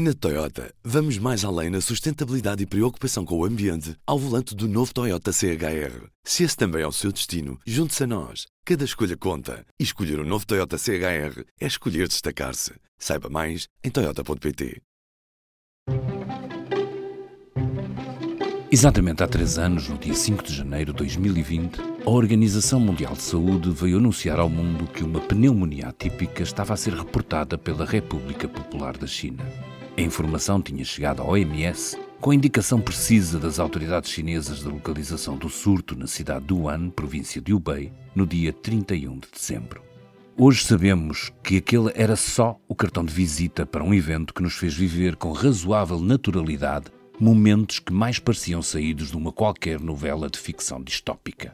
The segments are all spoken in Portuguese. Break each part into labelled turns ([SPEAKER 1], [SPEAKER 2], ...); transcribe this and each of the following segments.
[SPEAKER 1] Na Toyota, vamos mais além na sustentabilidade e preocupação com o ambiente ao volante do novo Toyota CHR. Se esse também é o seu destino, junte-se a nós. Cada escolha conta. E escolher o um novo Toyota CHR é escolher destacar-se. Saiba mais em Toyota.pt.
[SPEAKER 2] Exatamente há três anos, no dia 5 de janeiro de 2020, a Organização Mundial de Saúde veio anunciar ao mundo que uma pneumonia atípica estava a ser reportada pela República Popular da China. A informação tinha chegado à OMS com a indicação precisa das autoridades chinesas da localização do surto na cidade de Wuhan, província de Hubei, no dia 31 de dezembro. Hoje sabemos que aquele era só o cartão de visita para um evento que nos fez viver com razoável naturalidade momentos que mais pareciam saídos de uma qualquer novela de ficção distópica.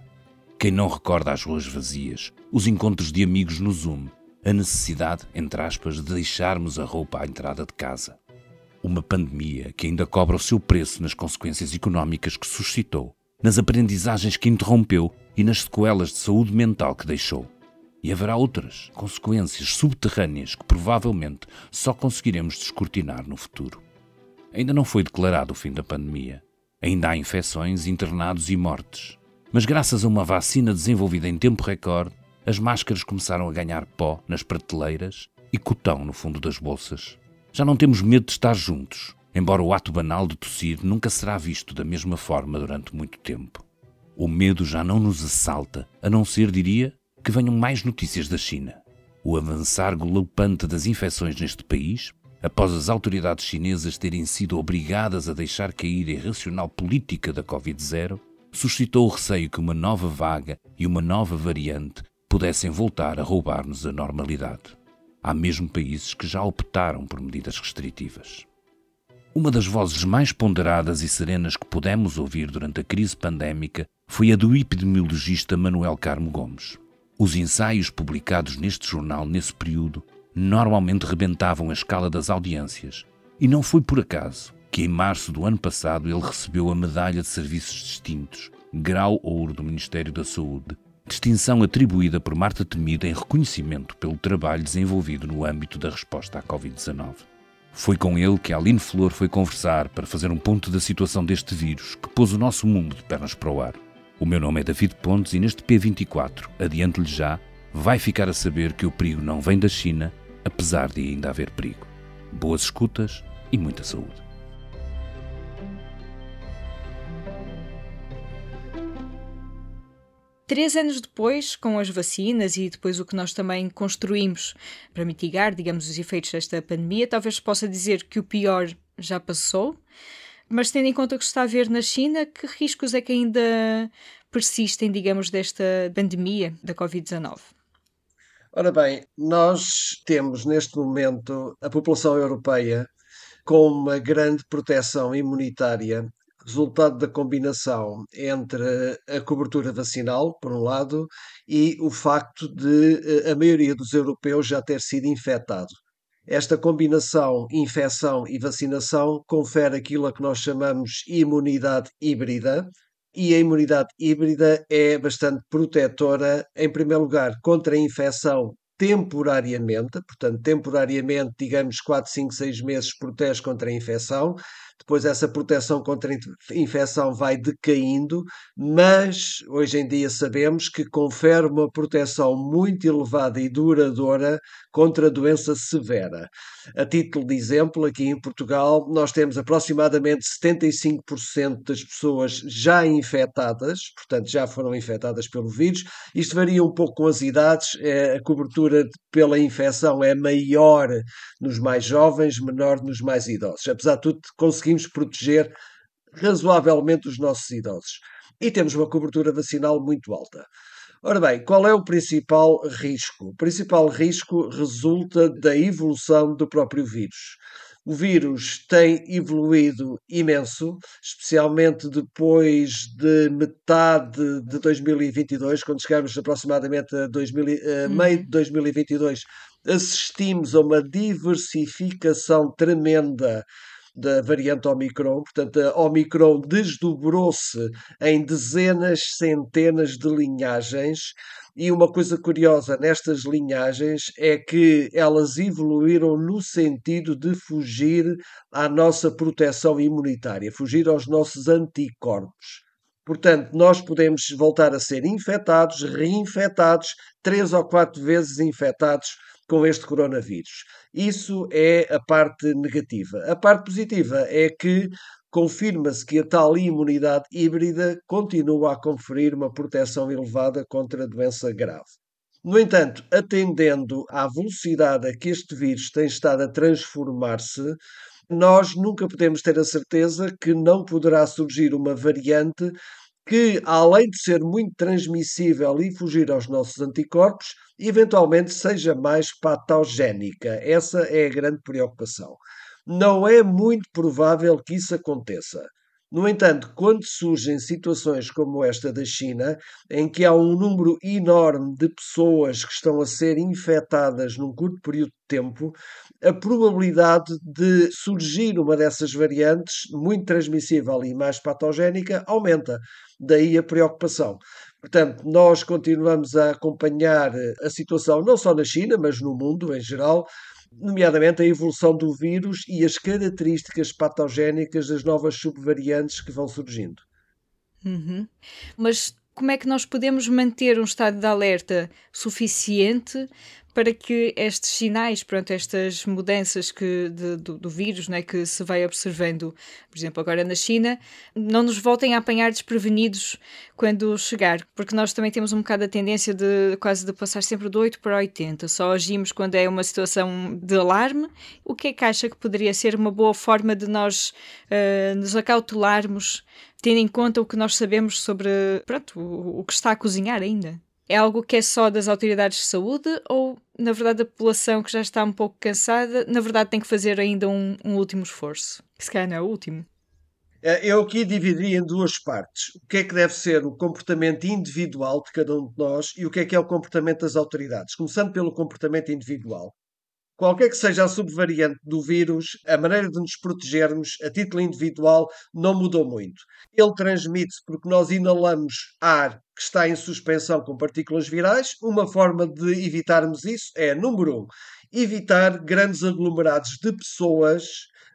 [SPEAKER 2] Quem não recorda as ruas vazias, os encontros de amigos no Zoom, a necessidade, entre aspas, de deixarmos a roupa à entrada de casa uma pandemia que ainda cobra o seu preço nas consequências económicas que suscitou, nas aprendizagens que interrompeu e nas sequelas de saúde mental que deixou. E haverá outras consequências subterrâneas que provavelmente só conseguiremos descortinar no futuro. Ainda não foi declarado o fim da pandemia. Ainda há infecções, internados e mortes. Mas graças a uma vacina desenvolvida em tempo recorde, as máscaras começaram a ganhar pó nas prateleiras e cotão no fundo das bolsas. Já não temos medo de estar juntos, embora o ato banal de tossir nunca será visto da mesma forma durante muito tempo. O medo já não nos assalta, a não ser, diria, que venham mais notícias da China. O avançar galopante das infecções neste país, após as autoridades chinesas terem sido obrigadas a deixar cair a irracional política da Covid-0, suscitou o receio que uma nova vaga e uma nova variante pudessem voltar a roubar-nos a normalidade. Há mesmo países que já optaram por medidas restritivas. Uma das vozes mais ponderadas e serenas que pudemos ouvir durante a crise pandémica foi a do epidemiologista Manuel Carmo Gomes. Os ensaios publicados neste jornal nesse período normalmente rebentavam a escala das audiências, e não foi por acaso que em março do ano passado ele recebeu a Medalha de Serviços Distintos, grau ouro do Ministério da Saúde, distinção atribuída por Marta Temida em reconhecimento pelo trabalho desenvolvido no âmbito da resposta à Covid-19. Foi com ele que a Aline Flor foi conversar para fazer um ponto da situação deste vírus que pôs o nosso mundo de pernas para o ar. O meu nome é David Pontes e neste P24, adiante-lhe já, vai ficar a saber que o perigo não vem da China, apesar de ainda haver perigo. Boas escutas e muita saúde.
[SPEAKER 3] Três anos depois, com as vacinas e depois o que nós também construímos para mitigar, digamos, os efeitos desta pandemia, talvez possa dizer que o pior já passou, mas tendo em conta o que se está a ver na China, que riscos é que ainda persistem, digamos, desta pandemia da Covid-19?
[SPEAKER 4] Ora bem, nós temos neste momento a população europeia com uma grande proteção imunitária resultado da combinação entre a cobertura vacinal, por um lado, e o facto de eh, a maioria dos europeus já ter sido infectado. Esta combinação infecção e vacinação confere aquilo a que nós chamamos imunidade híbrida, e a imunidade híbrida é bastante protetora, em primeiro lugar, contra a infecção temporariamente, portanto, temporariamente, digamos 4, 5, 6 meses, protege contra a infecção, depois essa proteção contra infecção vai decaindo, mas hoje em dia sabemos que confere uma proteção muito elevada e duradoura contra a doença severa. A título de exemplo, aqui em Portugal, nós temos aproximadamente 75% das pessoas já infectadas, portanto, já foram infectadas pelo vírus. Isto varia um pouco com as idades, é, a cobertura pela infecção é maior nos mais jovens, menor nos mais idosos. Apesar de tudo, conseguimos proteger razoavelmente os nossos idosos. E temos uma cobertura vacinal muito alta. Ora bem, qual é o principal risco? O principal risco resulta da evolução do próprio vírus. O vírus tem evoluído imenso, especialmente depois de metade de 2022, quando chegamos aproximadamente a 2000, a meio de 2022, assistimos a uma diversificação tremenda da variante Omicron. Portanto, a Omicron desdobrou-se em dezenas, centenas de linhagens. E uma coisa curiosa nestas linhagens é que elas evoluíram no sentido de fugir à nossa proteção imunitária, fugir aos nossos anticorpos. Portanto, nós podemos voltar a ser infectados, reinfetados, três ou quatro vezes infectados com este coronavírus. Isso é a parte negativa. A parte positiva é que confirma-se que a tal imunidade híbrida continua a conferir uma proteção elevada contra a doença grave. No entanto, atendendo à velocidade a que este vírus tem estado a transformar-se, nós nunca podemos ter a certeza que não poderá surgir uma variante que, além de ser muito transmissível e fugir aos nossos anticorpos, eventualmente seja mais patogénica. Essa é a grande preocupação. Não é muito provável que isso aconteça. No entanto, quando surgem situações como esta da China, em que há um número enorme de pessoas que estão a ser infectadas num curto período de tempo, a probabilidade de surgir uma dessas variantes, muito transmissível e mais patogénica, aumenta. Daí a preocupação. Portanto, nós continuamos a acompanhar a situação não só na China, mas no mundo em geral, nomeadamente a evolução do vírus e as características patogénicas das novas subvariantes que vão surgindo.
[SPEAKER 3] Uhum. Mas como é que nós podemos manter um estado de alerta suficiente para que estes sinais, pronto, estas mudanças que de, do, do, vírus né, que se vai observando, por exemplo, agora na China, não nos voltem a apanhar desprevenidos quando chegar, porque nós também temos um bocado a tendência de quase de passar sempre do 8 para 80, só agimos quando é uma situação de alarme. O que é que acha que poderia ser uma boa forma de nós uh, nos acautelarmos, tendo em conta o que nós sabemos sobre pronto, o, o que está a cozinhar ainda? É algo que é só das autoridades de saúde ou, na verdade, a população que já está um pouco cansada, na verdade, tem que fazer ainda um, um último esforço? Que se calhar não é o último.
[SPEAKER 4] É, eu aqui dividiria em duas partes. O que é que deve ser o comportamento individual de cada um de nós e o que é que é o comportamento das autoridades. Começando pelo comportamento individual. Qualquer que seja a subvariante do vírus, a maneira de nos protegermos a título individual não mudou muito. Ele transmite-se porque nós inalamos ar que está em suspensão com partículas virais. Uma forma de evitarmos isso é, número um, evitar grandes aglomerados de pessoas,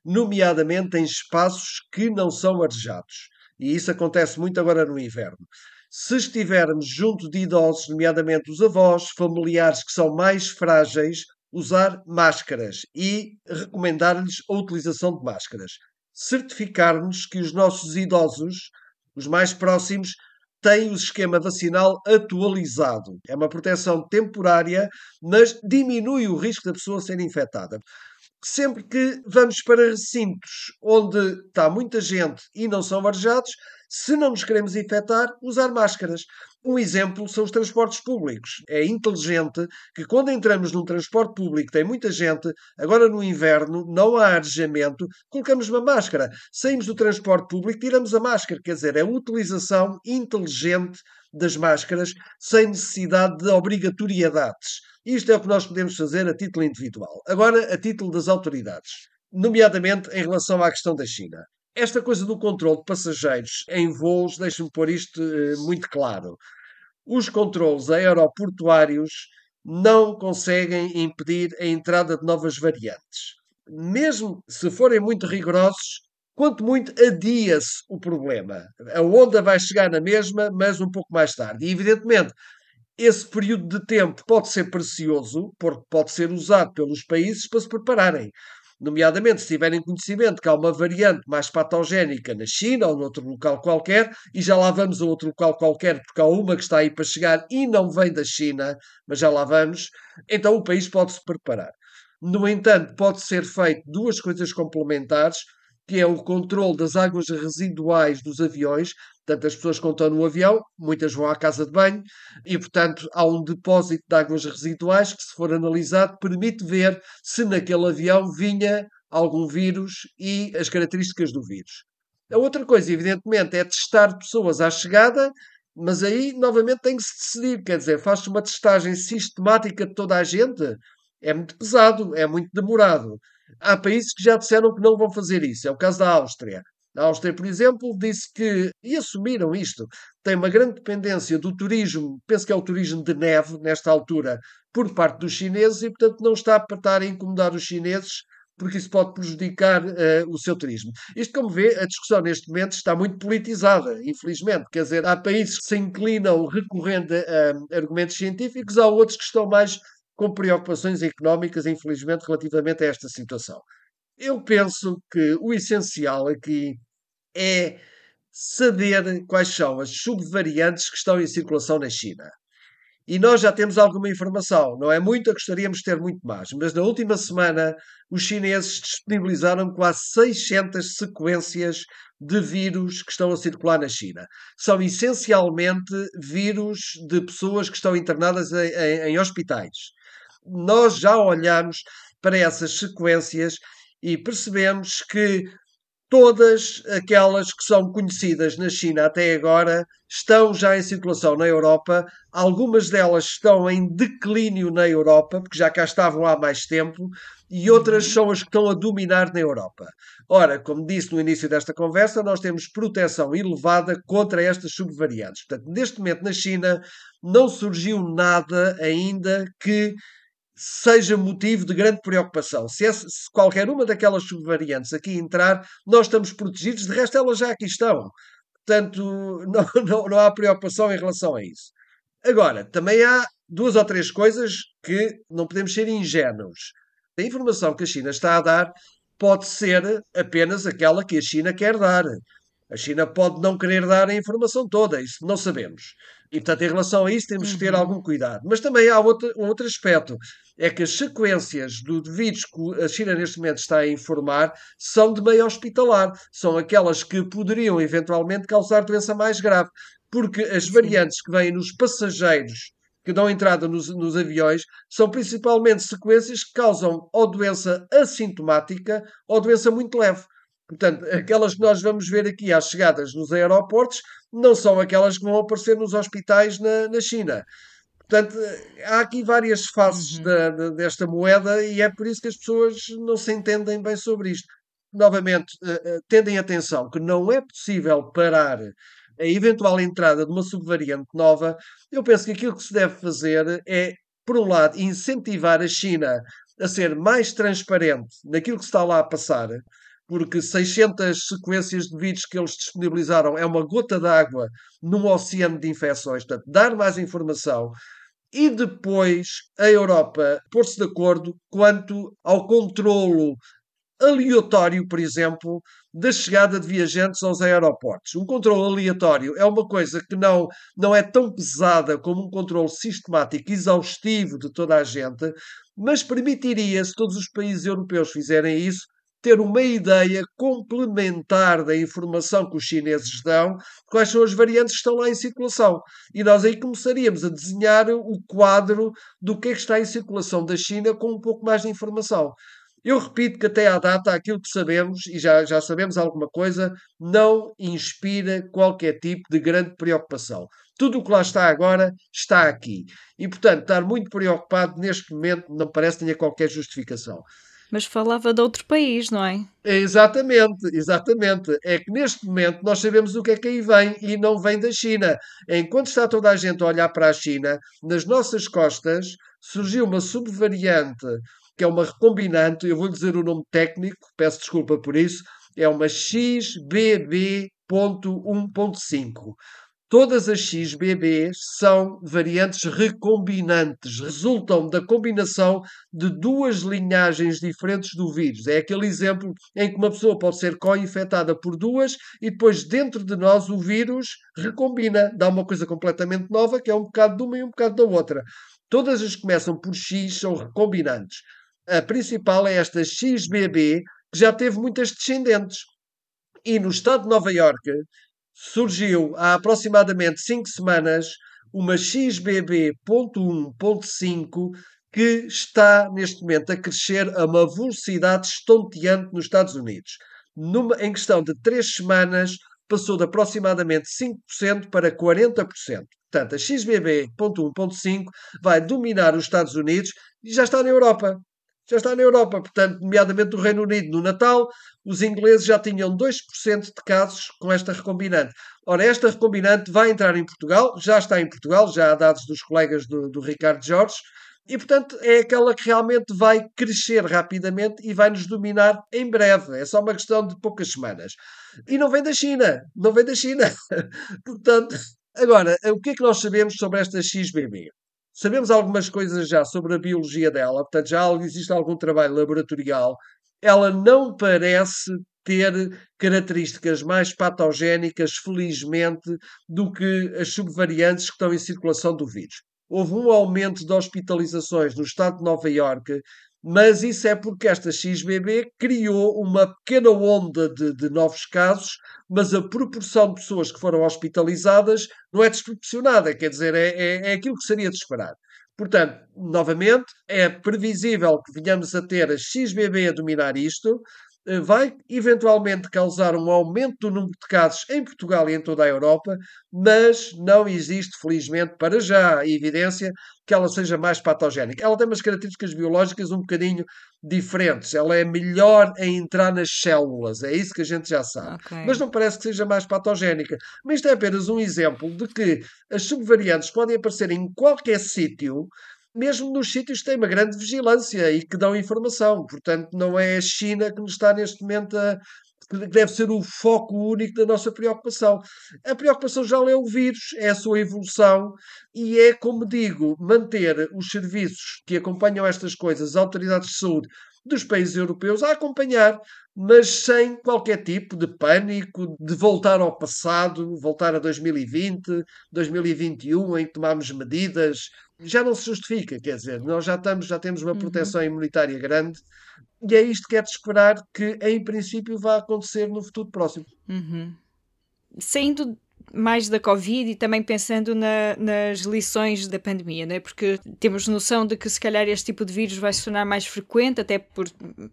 [SPEAKER 4] nomeadamente em espaços que não são arejados. E isso acontece muito agora no inverno. Se estivermos junto de idosos, nomeadamente os avós, familiares que são mais frágeis, usar máscaras e recomendar-lhes a utilização de máscaras. Certificar-nos que os nossos idosos, os mais próximos, têm o esquema vacinal atualizado. É uma proteção temporária, mas diminui o risco da pessoa ser infectada. Sempre que vamos para recintos onde está muita gente e não são arejados, se não nos queremos infectar, usar máscaras. Um exemplo são os transportes públicos. É inteligente que quando entramos num transporte público tem muita gente, agora no inverno não há arejamento, colocamos uma máscara. Saímos do transporte público, tiramos a máscara. Quer dizer, é a utilização inteligente das máscaras sem necessidade de obrigatoriedades. Isto é o que nós podemos fazer a título individual. Agora, a título das autoridades, nomeadamente em relação à questão da China. Esta coisa do controle de passageiros em voos, deixe-me pôr isto uh, muito claro. Os controles aeroportuários não conseguem impedir a entrada de novas variantes. Mesmo se forem muito rigorosos, quanto muito adia-se o problema. A onda vai chegar na mesma, mas um pouco mais tarde. E, evidentemente, esse período de tempo pode ser precioso, porque pode ser usado pelos países para se prepararem nomeadamente se tiverem conhecimento que há uma variante mais patogénica na China ou noutro local qualquer, e já lá vamos a outro local qualquer, porque há uma que está aí para chegar e não vem da China, mas já lá vamos, então o país pode se preparar. No entanto, pode ser feito duas coisas complementares que é o controle das águas residuais dos aviões. Portanto, as pessoas que estão no avião, muitas vão à casa de banho e, portanto, há um depósito de águas residuais que, se for analisado, permite ver se naquele avião vinha algum vírus e as características do vírus. A outra coisa, evidentemente, é testar pessoas à chegada, mas aí, novamente, tem que se decidir. Quer dizer, faz-se uma testagem sistemática de toda a gente. É muito pesado, é muito demorado. Há países que já disseram que não vão fazer isso. É o caso da Áustria. A Áustria, por exemplo, disse que, e assumiram isto, tem uma grande dependência do turismo, penso que é o turismo de neve, nesta altura, por parte dos chineses, e portanto não está para estar a incomodar os chineses, porque isso pode prejudicar uh, o seu turismo. Isto, como vê, a discussão neste momento está muito politizada, infelizmente. Quer dizer, há países que se inclinam recorrendo a, a argumentos científicos, há outros que estão mais com preocupações económicas, infelizmente, relativamente a esta situação. Eu penso que o essencial aqui é saber quais são as subvariantes que estão em circulação na China. E nós já temos alguma informação, não é muita, gostaríamos de ter muito mais, mas na última semana os chineses disponibilizaram quase 600 sequências de vírus que estão a circular na China. São essencialmente vírus de pessoas que estão internadas em, em, em hospitais. Nós já olhamos para essas sequências e percebemos que todas aquelas que são conhecidas na China até agora estão já em circulação na Europa. Algumas delas estão em declínio na Europa, porque já cá estavam há mais tempo, e outras uhum. são as que estão a dominar na Europa. Ora, como disse no início desta conversa, nós temos proteção elevada contra estas subvariantes. Portanto, neste momento na China não surgiu nada ainda que seja motivo de grande preocupação. Se, se, qualquer uma daquelas subvariantes aqui entrar, nós estamos protegidos, de resto elas já aqui estão. Portanto, não, não, não há preocupação em relação a isso. Agora, também há duas ou três coisas que não podemos ser ingênuos. A informação que a China está a dar pode ser apenas aquela que a China quer dar. A China pode não querer dar a informação toda, isso não sabemos. E, portanto, em relação a isso, temos que ter uhum. algum cuidado. Mas também há outro, um outro aspecto: é que as sequências do vírus que a China neste momento está a informar são de meio hospitalar. São aquelas que poderiam eventualmente causar doença mais grave. Porque as variantes que vêm nos passageiros que dão entrada nos, nos, aviões são principalmente sequências que causam ou doença assintomática ou doença muito leve. Portanto, aquelas que nós vamos ver aqui às chegadas nos aeroportos não são aquelas que vão aparecer nos hospitais na, na China. Portanto, há aqui várias faces uhum. da, da, desta moeda e é por isso que as pessoas não se entendem bem sobre isto. Novamente, uh, tendem atenção que não é possível parar a eventual entrada de uma subvariante nova. Eu penso que aquilo que se deve fazer é, por um lado, incentivar a China a ser mais transparente naquilo que se está lá a passar, porque 600 sequências de vídeos que eles disponibilizaram é uma gota d'água num oceano de infecções. Portanto, dar mais informação e depois a Europa pôr-se de acordo quanto ao controlo aleatório, por exemplo, da chegada de viajantes aos aeroportos. Um controle aleatório é uma coisa que não, não é tão pesada como um controle sistemático, exaustivo de toda a gente, mas permitiria, se todos os países europeus fizerem isso, ter uma ideia complementar da informação que os chineses dão, quais são as variantes que estão lá em circulação. E nós aí começaríamos a desenhar o quadro do que é que está em circulação da China com um pouco mais de informação. Eu repito que até à data aquilo que sabemos, e já, já sabemos alguma coisa, não inspira qualquer tipo de grande preocupação. Tudo o que lá está agora está aqui. E, portanto, estar muito preocupado neste momento não parece que tenha qualquer justificação.
[SPEAKER 3] Mas falava de outro país, não é?
[SPEAKER 4] Exatamente, exatamente. É que neste momento nós sabemos o que é que aí vem e não vem da China. Enquanto está toda a gente a olhar para a China, nas nossas costas surgiu uma subvariante que é uma recombinante, eu vou dizer o nome técnico, peço desculpa por isso, é uma XBB.1.5. Todas as XBBs são variantes recombinantes, resultam da combinação de duas linhagens diferentes do vírus. É aquele exemplo em que uma pessoa pode ser co-infectada por duas e depois dentro de nós o vírus recombina, dá uma coisa completamente nova, que é um bocado de uma e um bocado da outra. Todas as que começam por X são recombinantes. A principal é esta XBB, que já teve muitas descendentes. E no estado de Nova Iorque, surgiu há aproximadamente 5 semanas uma XBB.1.5 que está neste momento a crescer a uma velocidade estonteante nos Estados Unidos. Numa, em questão de 3 semanas, passou de aproximadamente 5% para 40%. Portanto, a XBB.1.5 vai dominar os Estados Unidos e já está na Europa. Já está na Europa, portanto, nomeadamente no Reino Unido. No Natal, os ingleses já tinham 2% de casos com esta recombinante. Ora, esta recombinante vai entrar em Portugal, já está em Portugal, já há dados dos colegas do, do Ricardo Jorge, e, portanto, é aquela que realmente vai crescer rapidamente e vai nos dominar em breve. É só uma questão de poucas semanas. E não vem da China. Não vem da China. portanto, agora, o que é que nós sabemos sobre esta XBB? Sabemos algumas coisas já sobre a biologia dela, portanto, já existe algum trabalho laboratorial. Ela não parece ter características mais patogénicas, felizmente, do que as subvariantes que estão em circulação do vírus. Houve um aumento de hospitalizações no estado de Nova Iorque, mas isso é porque esta XBB criou uma pequena onda de, de novos casos, mas a proporção de pessoas que foram hospitalizadas não é desproporcionada, quer dizer, é, é, é aquilo que seria de esperar. Portanto, novamente, é previsível que venhamos a ter a XBB a dominar isto, vai eventualmente causar um aumento do número de casos em Portugal e em toda a Europa, mas não existe, felizmente, para já, a evidência que ela seja mais patogénica. Ela tem umas características biológicas um bocadinho diferentes. Ela é melhor em entrar nas células, é isso que a gente já sabe. Okay. Mas não parece que seja mais patogénica. Mas isto é apenas um exemplo de que as subvariantes podem aparecer em qualquer sítio mesmo nos sítios que têm uma grande vigilância e que dão informação. Portanto, não é a China que nos está neste momento a. que deve ser o foco único da nossa preocupação. A preocupação já é o vírus, é a sua evolução e é, como digo, manter os serviços que acompanham estas coisas, as autoridades de saúde dos países europeus, a acompanhar, mas sem qualquer tipo de pânico, de voltar ao passado, voltar a 2020, 2021, em que tomámos medidas já não se justifica, quer dizer, nós já estamos, já temos uma uhum. proteção uhum. imunitária grande e é isto que é de esperar que, em princípio, vá acontecer no futuro próximo.
[SPEAKER 3] Uhum. Saindo mais da Covid e também pensando na, nas lições da pandemia, né? porque temos noção de que se calhar este tipo de vírus vai se tornar mais frequente, até por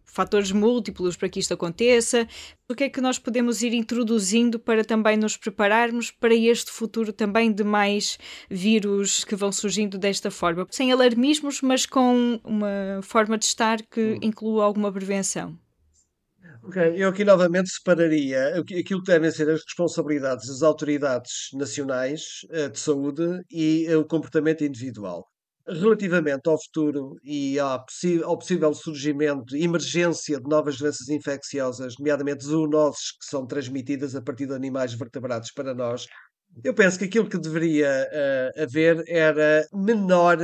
[SPEAKER 3] fatores múltiplos para que isto aconteça. O que é que nós podemos ir introduzindo para também nos prepararmos para este futuro também de mais vírus que vão surgindo desta forma? Sem alarmismos, mas com uma forma de estar que hum. inclua alguma prevenção.
[SPEAKER 4] Ok, eu aqui novamente separaria aquilo que devem ser as responsabilidades das autoridades nacionais eh, de saúde e eh, o comportamento individual. Relativamente ao futuro e ao possível surgimento, emergência de novas doenças infecciosas, nomeadamente zoonoses que são transmitidas a partir de animais vertebrados para nós, eu penso que aquilo que deveria uh, haver era menor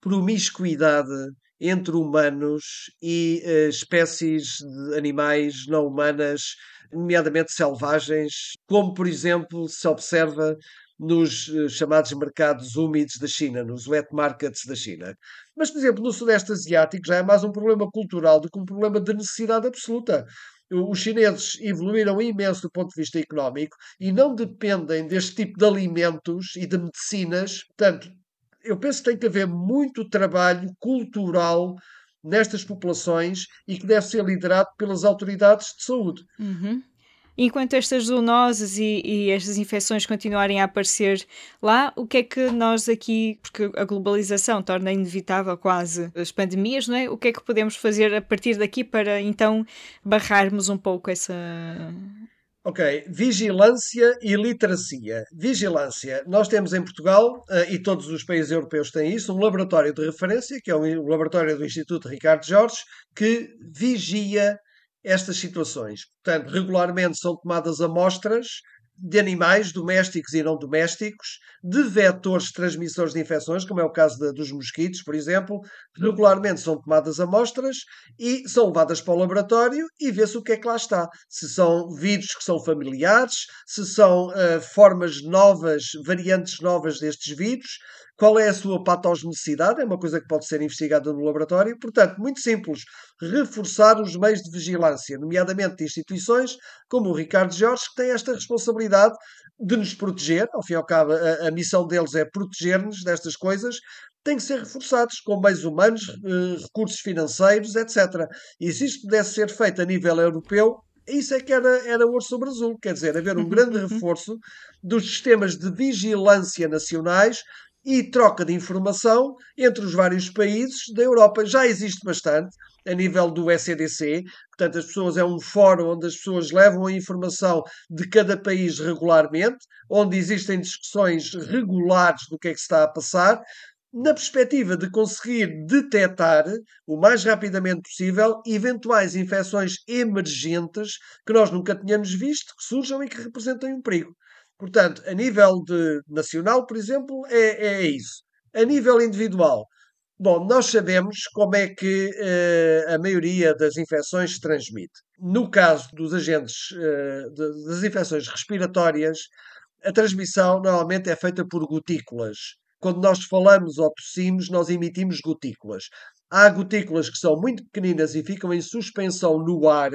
[SPEAKER 4] promiscuidade entre humanos e uh, espécies de animais não humanas, nomeadamente selvagens, como por exemplo se observa nos uh, chamados mercados úmidos da China, nos wet markets da China. Mas, por exemplo, no Sudeste Asiático já é mais um problema cultural do que um problema de necessidade absoluta. Os chineses evoluíram imenso do ponto de vista económico e não dependem deste tipo de alimentos e de medicinas. Portanto, eu penso que tem que haver muito trabalho cultural nestas populações e que deve ser liderado pelas autoridades de saúde.
[SPEAKER 3] Uhum. Enquanto estas zoonoses e, e, estas infecções continuarem a aparecer lá, o que é que nós aqui, porque a globalização torna inevitável quase as pandemias, não é? O que é que podemos fazer a partir daqui para então barrarmos um pouco essa,
[SPEAKER 4] Ok, vigilância e literacia. Vigilância. Nós temos em Portugal, uh, e todos os países europeus têm isso, um laboratório de referência, que é o laboratório do Instituto Ricardo Jorge, que vigia estas situações. Portanto, regularmente são tomadas amostras de animais domésticos e não domésticos, de vetores transmissores de infecções, como é o caso de, dos mosquitos, por exemplo, regularmente são tomadas amostras e são levadas para o laboratório e vê-se o que é que lá está. Se são vírus que são familiares, se são uh, formas novas, variantes novas destes vírus, qual é a sua patogenicidade? É uma coisa que pode ser investigada no laboratório. Portanto, muito simples, reforçar os meios de vigilância, nomeadamente de instituições como o Ricardo Jorge, que tem esta responsabilidade de nos proteger. Ao fim e ao cabo, a, a missão deles é proteger-nos destas coisas. Têm que ser reforçados com meios humanos, eh, recursos financeiros, etc. E se isto pudesse ser feito a nível europeu, isso é que era, era ouro sobre azul. Quer dizer, haver um grande reforço dos sistemas de vigilância nacionais e troca de informação entre os vários países da Europa. Já existe bastante a nível do SEDC, portanto, as pessoas é um fórum onde as pessoas levam a informação de cada país regularmente, onde existem discussões regulares do que é que se está a passar, na perspectiva de conseguir detectar o mais rapidamente possível eventuais infecções emergentes que nós nunca tínhamos visto, que surjam e que representem um perigo. Portanto, a nível de nacional, por exemplo, é, é isso. A nível individual, bom, nós sabemos como é que uh, a maioria das infecções se transmite. No caso dos agentes de, das infecções respiratórias, a transmissão normalmente é feita por gotículas. Quando nós falamos ou tossimos, nós emitimos gotículas. Há gotículas que são muito pequeninas e ficam em suspensão no ar,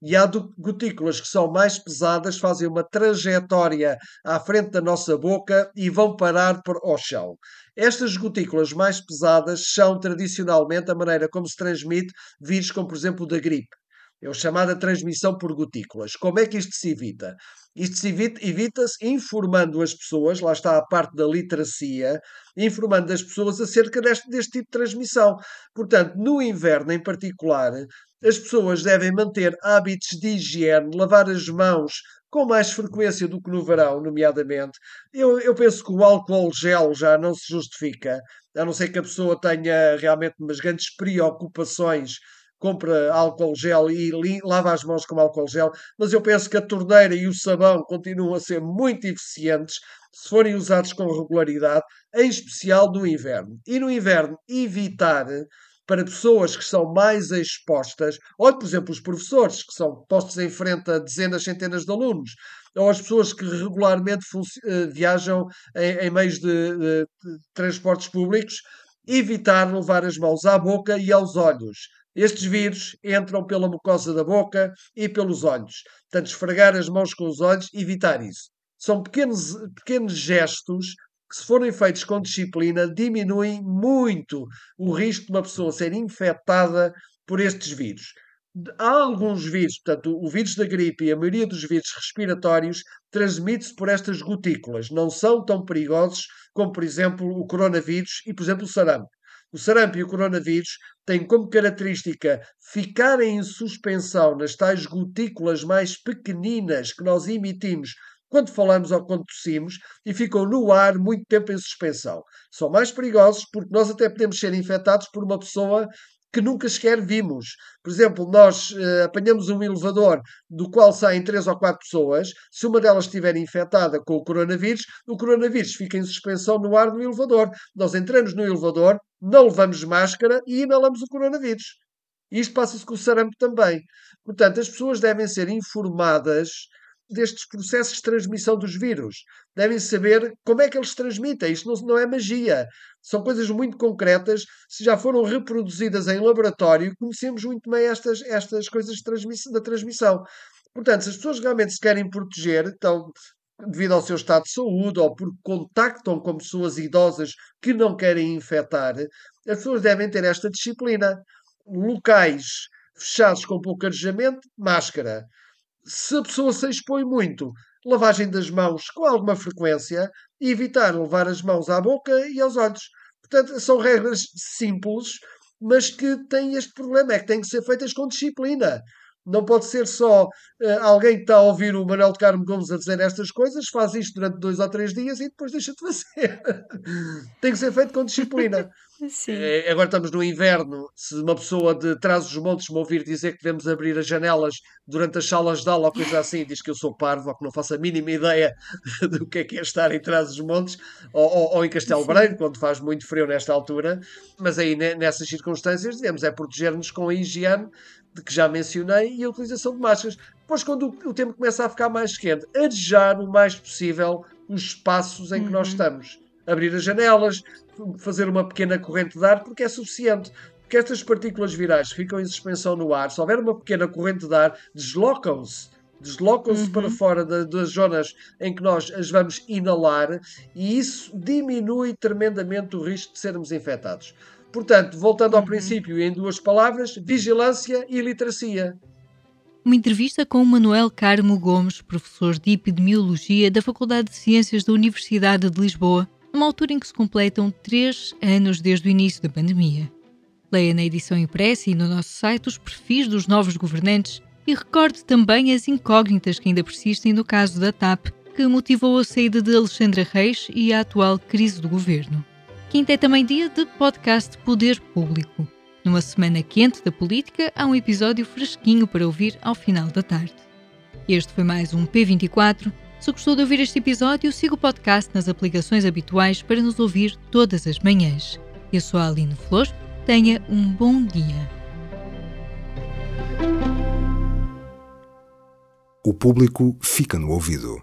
[SPEAKER 4] e há gotículas que são mais pesadas, fazem uma trajetória à frente da nossa boca e vão parar ao chão. Estas gotículas mais pesadas são tradicionalmente a maneira como se transmite vírus, como por exemplo o da gripe. É o chamada transmissão por gotículas. Como é que isto se evita? Isto se evita-se evita informando as pessoas, lá está a parte da literacia, informando as pessoas acerca deste, deste tipo de transmissão. Portanto, no inverno em particular, as pessoas devem manter hábitos de higiene, lavar as mãos com mais frequência do que no verão, nomeadamente. Eu, eu penso que o álcool gel já não se justifica, a não ser que a pessoa tenha realmente umas grandes preocupações compra álcool gel e lava as mãos com álcool gel, mas eu penso que a torneira e o sabão continuam a ser muito eficientes se forem usados com regularidade, em especial no inverno. E no inverno, evitar para pessoas que são mais expostas, ou por exemplo os professores que são postos em frente a dezenas, centenas de alunos, ou as pessoas que regularmente eh, viajam em, em meios de, de, de transportes públicos, evitar levar as mãos à boca e aos olhos estes vírus entram pela mucosa da boca e pelos olhos. Portanto, esfregar as mãos com os olhos, evitar isso. São pequenos, pequenos gestos que, se forem feitos com disciplina, diminuem muito o risco de uma pessoa ser infectada por estes vírus. Há alguns vírus, portanto, o vírus da gripe e a maioria dos vírus respiratórios transmite-se por estas gotículas. Não são tão perigosos como, por exemplo, o coronavírus e, por exemplo, o sarampo. O sarampo e o coronavírus têm como característica ficarem em suspensão nas tais gotículas mais pequeninas que nós emitimos quando falamos ou quando tossimos e ficam no ar muito tempo em suspensão. São mais perigosos porque nós até podemos ser infectados por uma pessoa que nunca sequer vimos. Por exemplo, nós uh, apanhamos um elevador do qual saem três ou quatro pessoas. Se uma delas estiver infectada com o coronavírus, o coronavírus fica em suspensão no ar do elevador. Nós entramos no elevador, não levamos máscara e inalamos o coronavírus. Isto passa-se com o sarampo também. Portanto, as pessoas devem ser informadas destes processos de transmissão dos vírus. Devem saber como é que eles transmitem. Isto não, não é magia. São coisas muito concretas. Se já foram reproduzidas em laboratório, conhecemos muito bem estas, estas coisas transmissão, da transmissão. Portanto, se as pessoas realmente se querem proteger, então, devido ao seu estado de saúde ou porque contactam com pessoas idosas que não querem infectar, as pessoas devem ter esta disciplina. Locais fechados com pouco arejamento, máscara se a pessoa se expõe muito, lavagem das mãos com alguma frequência e evitar levar as mãos à boca e aos olhos. Portanto, são regras simples, mas que têm este problema, é que têm que ser feitas com disciplina. Não pode ser só uh, alguém que está a ouvir o Manuel de Carmo Gomes a dizer estas coisas, faz isto durante dois ou três dias e depois deixa de fazer. Tem que ser feito com disciplina. É, agora estamos no inverno. Se uma pessoa de trás dos montes me ouvir dizer que devemos abrir as janelas durante as salas de aula ou coisa assim, diz que eu sou parvo ou que não faço a mínima ideia do que é que é estar em trás dos montes ou, ou, ou em Castelo Sim. Branco, quando faz muito frio nesta altura. Mas aí nessas circunstâncias devemos é proteger-nos com a higiene de que já mencionei e a utilização de máscaras. Depois, quando o tempo começa a ficar mais quente, arejar o mais possível os espaços em que uhum. nós estamos. Abrir as janelas, fazer uma pequena corrente de ar, porque é suficiente. Porque estas partículas virais ficam em suspensão no ar. Se houver uma pequena corrente de ar, deslocam-se deslocam-se uhum. para fora de, das zonas em que nós as vamos inalar e isso diminui tremendamente o risco de sermos infectados. Portanto, voltando ao uhum. princípio, em duas palavras, vigilância e literacia.
[SPEAKER 3] Uma entrevista com Manuel Carmo Gomes, professor de Epidemiologia da Faculdade de Ciências da Universidade de Lisboa, numa altura em que se completam três anos desde o início da pandemia. Leia na edição impressa e no nosso site os perfis dos novos governantes e recorde também as incógnitas que ainda persistem no caso da TAP, que motivou a saída de Alexandra Reis e a atual crise do governo. Quinta é também dia de podcast Poder Público. Numa semana quente da política, há um episódio fresquinho para ouvir ao final da tarde. Este foi mais um P24. Se gostou de ouvir este episódio, siga o podcast nas aplicações habituais para nos ouvir todas as manhãs. Eu sou a Aline Flor. Tenha um bom dia.
[SPEAKER 5] O público fica no ouvido.